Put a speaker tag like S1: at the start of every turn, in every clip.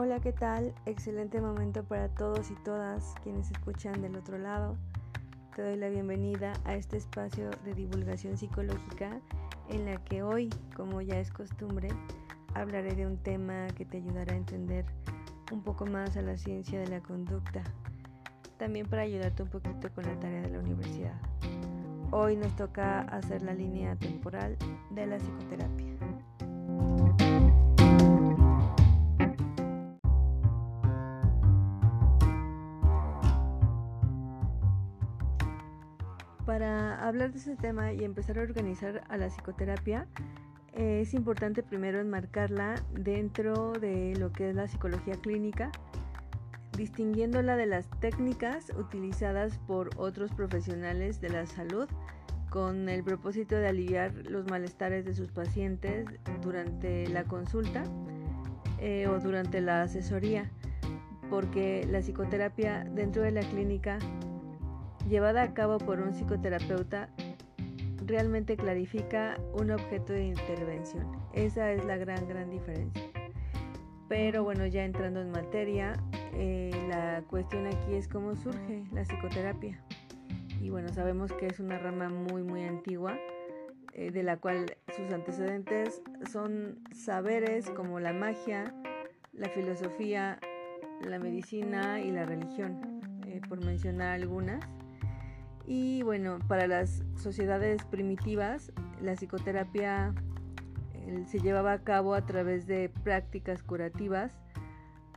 S1: Hola, ¿qué tal? Excelente momento para todos y todas quienes escuchan del otro lado. Te doy la bienvenida a este espacio de divulgación psicológica en la que hoy, como ya es costumbre, hablaré de un tema que te ayudará a entender un poco más a la ciencia de la conducta, también para ayudarte un poquito con la tarea de la universidad. Hoy nos toca hacer la línea temporal de la psicoterapia. Hablar de ese tema y empezar a organizar a la psicoterapia, es importante primero enmarcarla dentro de lo que es la psicología clínica, distinguiéndola de las técnicas utilizadas por otros profesionales de la salud con el propósito de aliviar los malestares de sus pacientes durante la consulta eh, o durante la asesoría, porque la psicoterapia dentro de la clínica llevada a cabo por un psicoterapeuta realmente clarifica un objeto de intervención. Esa es la gran, gran diferencia. Pero bueno, ya entrando en materia, eh, la cuestión aquí es cómo surge la psicoterapia. Y bueno, sabemos que es una rama muy, muy antigua, eh, de la cual sus antecedentes son saberes como la magia, la filosofía, la medicina y la religión, eh, por mencionar algunas. Y bueno, para las sociedades primitivas, la psicoterapia se llevaba a cabo a través de prácticas curativas,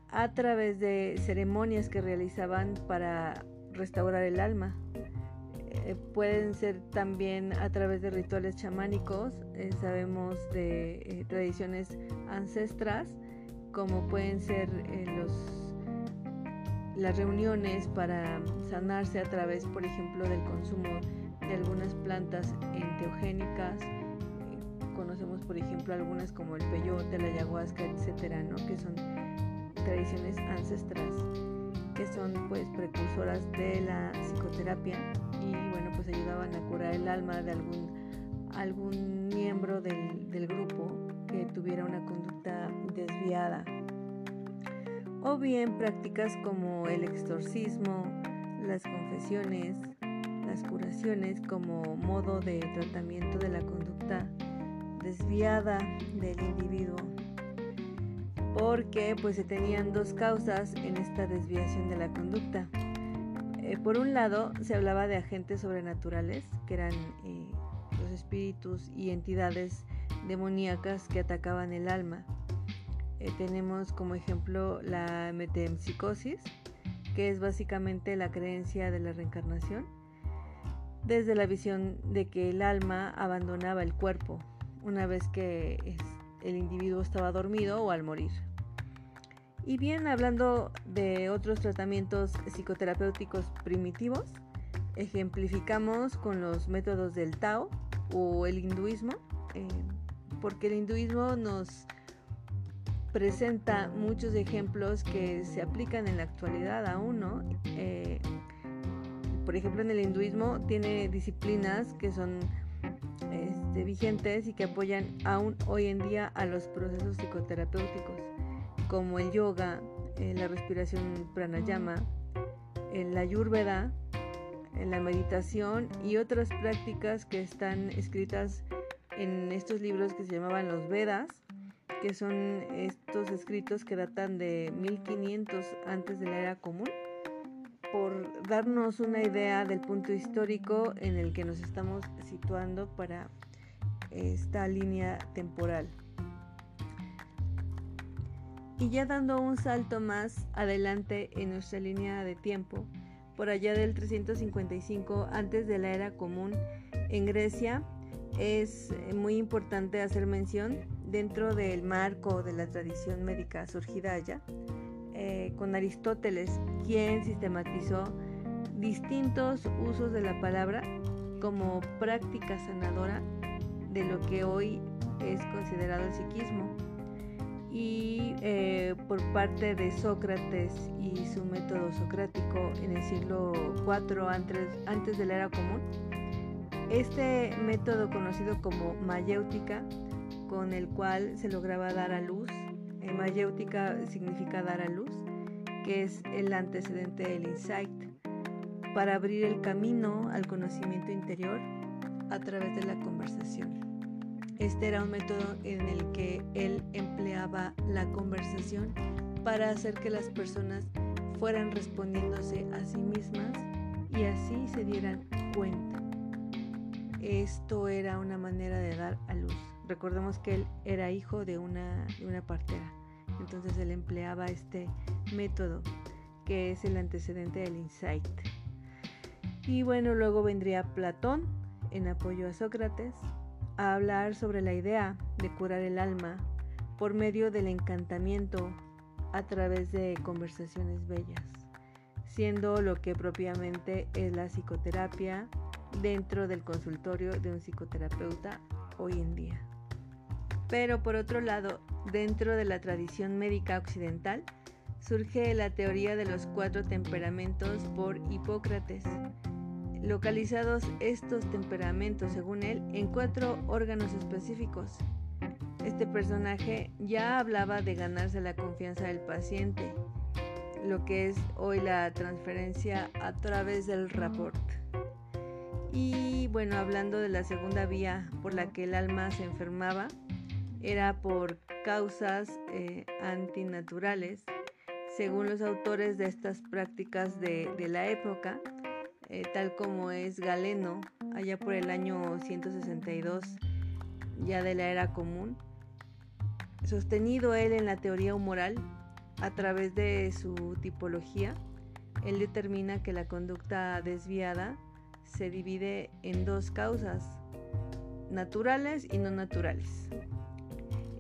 S1: a través de ceremonias que realizaban para restaurar el alma. Eh, pueden ser también a través de rituales chamánicos, eh, sabemos de eh, tradiciones ancestras, como pueden ser los las reuniones para sanarse a través, por ejemplo, del consumo de algunas plantas enteogénicas. Eh, conocemos, por ejemplo, algunas como el peyote, la ayahuasca, etcétera, ¿no? que son tradiciones ancestrales que son pues precursoras de la psicoterapia y bueno pues ayudaban a curar el alma de algún algún miembro del, del grupo que tuviera una conducta desviada o bien prácticas como el exorcismo, las confesiones, las curaciones como modo de tratamiento de la conducta desviada del individuo porque pues se tenían dos causas en esta desviación de la conducta. Eh, por un lado se hablaba de agentes sobrenaturales que eran eh, los espíritus y entidades demoníacas que atacaban el alma eh, tenemos como ejemplo la metempsicosis, que es básicamente la creencia de la reencarnación, desde la visión de que el alma abandonaba el cuerpo una vez que el individuo estaba dormido o al morir. Y bien, hablando de otros tratamientos psicoterapéuticos primitivos, ejemplificamos con los métodos del Tao o el hinduismo, eh, porque el hinduismo nos presenta muchos ejemplos que se aplican en la actualidad aún, ¿no? Eh, por ejemplo, en el hinduismo tiene disciplinas que son este, vigentes y que apoyan aún hoy en día a los procesos psicoterapéuticos, como el yoga, eh, la respiración pranayama, la ayurveda, la meditación y otras prácticas que están escritas en estos libros que se llamaban los Vedas que son estos escritos que datan de 1500 antes de la era común, por darnos una idea del punto histórico en el que nos estamos situando para esta línea temporal. Y ya dando un salto más adelante en nuestra línea de tiempo, por allá del 355 antes de la era común en Grecia, es muy importante hacer mención dentro del marco de la tradición médica surgida allá, eh, con Aristóteles, quien sistematizó distintos usos de la palabra como práctica sanadora de lo que hoy es considerado el psiquismo. Y eh, por parte de Sócrates y su método socrático en el siglo IV antes, antes de la era común, este método conocido como mayéutica con el cual se lograba dar a luz mayéutica significa dar a luz, que es el antecedente del insight, para abrir el camino al conocimiento interior a través de la conversación. Este era un método en el que él empleaba la conversación para hacer que las personas fueran respondiéndose a sí mismas y así se dieran cuenta. Esto era una manera de dar a luz. Recordemos que él era hijo de una, de una partera, entonces él empleaba este método que es el antecedente del insight. Y bueno, luego vendría Platón en apoyo a Sócrates a hablar sobre la idea de curar el alma por medio del encantamiento a través de conversaciones bellas, siendo lo que propiamente es la psicoterapia dentro del consultorio de un psicoterapeuta hoy en día. Pero por otro lado, dentro de la tradición médica occidental, surge la teoría de los cuatro temperamentos por Hipócrates, localizados estos temperamentos, según él, en cuatro órganos específicos, este personaje ya hablaba de ganarse la confianza del paciente, lo que es hoy la transferencia a través del rapport. Y bueno, hablando de la segunda vía por la que el alma se enfermaba, era por causas eh, antinaturales. Según los autores de estas prácticas de, la época, eh, tal como es Galeno, allá por el año 162 ya de la era común, Sostenido él en la teoría humoral, a través de su tipología, él determina que la conducta desviada se divide en dos causas, naturales y no naturales.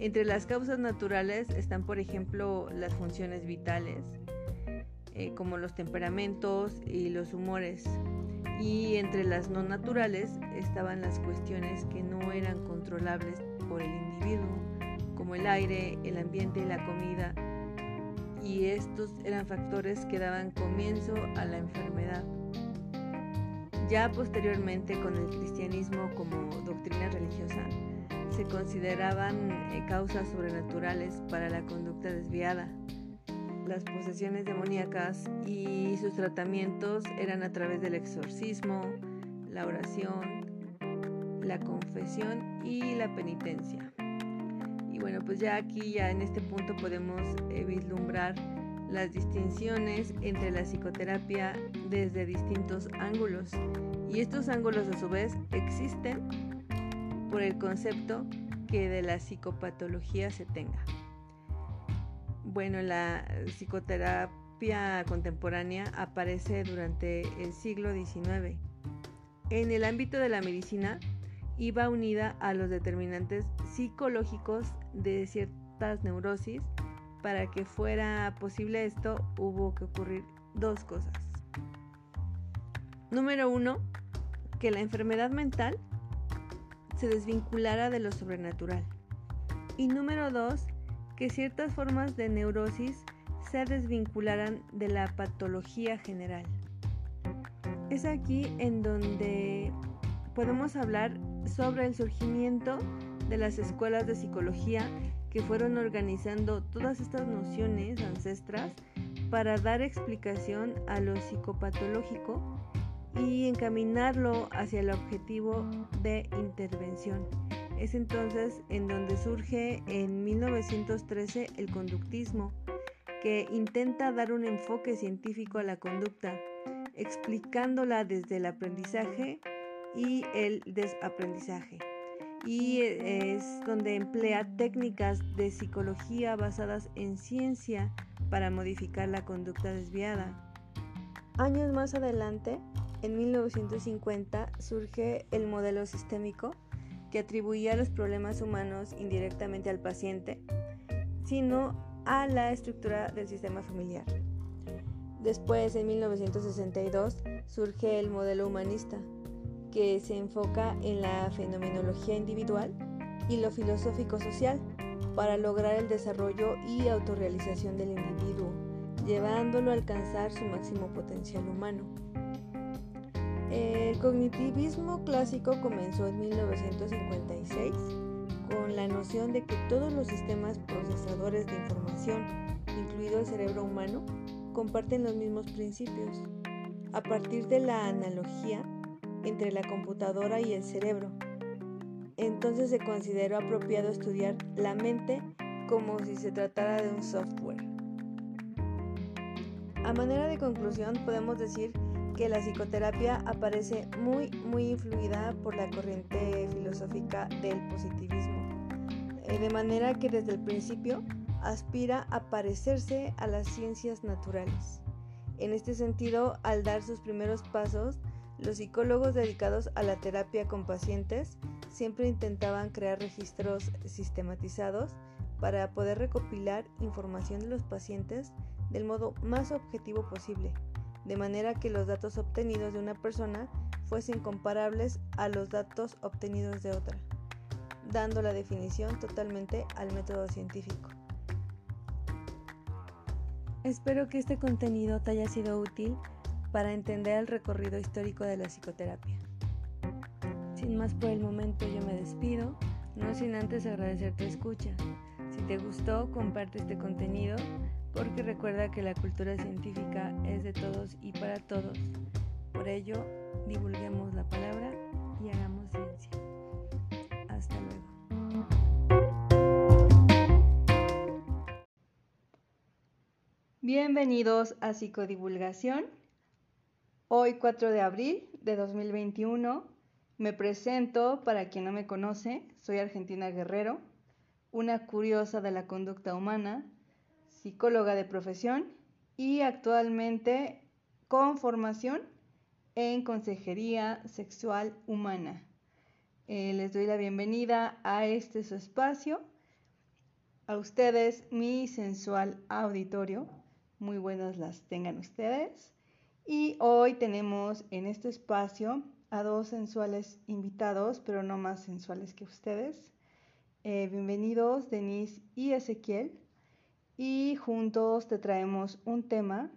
S1: Entre las causas naturales están, por ejemplo, las funciones vitales, eh, como los temperamentos y los humores. Y entre las no naturales estaban las cuestiones que no eran controlables por el individuo como el aire, el ambiente y la comida, y estos eran factores que daban comienzo a la enfermedad. Ya posteriormente con el cristianismo como doctrina religiosa, se consideraban eh, causas sobrenaturales para la conducta desviada. Las posesiones demoníacas y sus tratamientos eran a través del exorcismo, la oración, la confesión y la penitencia bueno, pues ya aquí, ya en este punto podemos eh, vislumbrar las distinciones entre la psicoterapia desde distintos ángulos. Y estos ángulos a su vez existen por el concepto que de la psicopatología se tenga. Bueno, la psicoterapia contemporánea aparece durante el siglo XIX. En el ámbito de la medicina iba unida a los determinantes psicológicos de ciertas neurosis. Para que fuera posible esto, hubo que ocurrir dos cosas. Número uno, que la enfermedad mental se desvinculara de lo sobrenatural. Y número dos, que ciertas formas de neurosis se desvincularan de la patología general. Es aquí en donde podemos hablar sobre el surgimiento de las escuelas de psicología que fueron organizando todas estas nociones ancestras para dar explicación a lo psicopatológico y encaminarlo hacia el objetivo de intervención. Es entonces en donde surge en 1913 el conductismo, que intenta dar un enfoque científico a la conducta, explicándola desde el aprendizaje y el desaprendizaje y es donde emplea técnicas de psicología basadas en ciencia para modificar la conducta desviada. Años más adelante, en 1950, surge el modelo sistémico que atribuía los problemas humanos indirectamente al paciente, sino a la estructura del sistema familiar. Después, en 1962, surge el modelo humanista, que se enfoca en la fenomenología individual y lo filosófico social para lograr el desarrollo y autorrealización del individuo, llevándolo a alcanzar su máximo potencial humano. El cognitivismo clásico comenzó en 1956 con la noción de que todos los sistemas procesadores de información, incluido el cerebro humano, comparten los mismos principios, a partir de la analogía entre la computadora y el cerebro. Entonces se consideró apropiado estudiar la mente como si se tratara de un software. A manera de conclusión, podemos decir que la psicoterapia aparece muy, muy influida por la corriente filosófica del positivismo, eh, de manera que desde el principio aspira a parecerse a las ciencias naturales. En este sentido, al dar sus primeros pasos, los psicólogos dedicados a la terapia con pacientes siempre intentaban crear registros sistematizados para poder recopilar información de los pacientes del modo más objetivo posible, de manera que los datos obtenidos de una persona fuesen comparables a los datos obtenidos de otra, dando la definición totalmente al método científico. Espero que este contenido te haya sido útil para entender el recorrido histórico de la psicoterapia. Sin más por el momento yo me despido, no sin antes agradecer tu escucha. Si te gustó, comparte este contenido porque recuerda que la cultura científica es de todos y para todos. Por ello, divulguemos la palabra y hagamos ciencia. Hasta luego.
S2: Bienvenidos a Psicodivulgación. Hoy 4 de abril de 2021 me presento, para quien no me conoce, soy Argentina Guerrero, una curiosa de la conducta humana psicóloga de profesión y actualmente con formación en consejería sexual humana. Eh, les doy la bienvenida a este su espacio, a ustedes mi sensual auditorio. Muy buenas las tengan ustedes. Y hoy tenemos en este espacio a dos sensuales invitados, pero no más sensuales que ustedes. Eh, bienvenidos Denise y Ezequiel y juntos te traemos un tema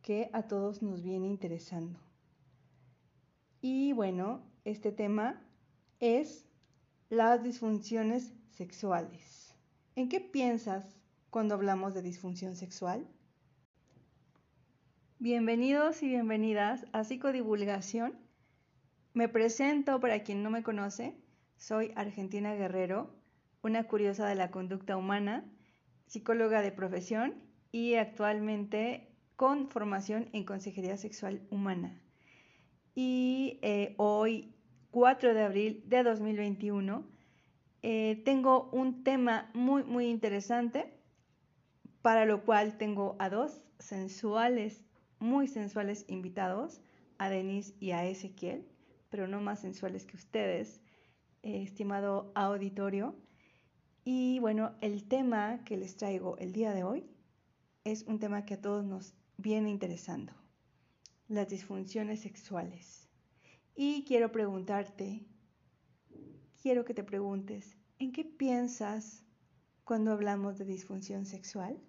S2: que a todos nos viene interesando. Y bueno, este tema es las disfunciones sexuales. ¿En qué piensas cuando hablamos de disfunción sexual? Bienvenidos y bienvenidas a Psicodivulgación. Me presento para quien no me conoce. Soy Argentina Guerrero, una curiosa de la conducta humana psicóloga de profesión y actualmente con formación en consejería sexual humana. Y eh, hoy, 4 de abril de 2021, eh, tengo un tema muy, muy interesante, para lo cual tengo a dos sensuales, muy sensuales invitados, a Denise y a Ezequiel, pero no más sensuales que ustedes, eh, estimado auditorio. Y bueno, el tema que les traigo el día de hoy es un tema que a todos nos viene interesando, las disfunciones sexuales. Y quiero preguntarte, quiero que te preguntes, ¿en qué piensas cuando hablamos de disfunción sexual?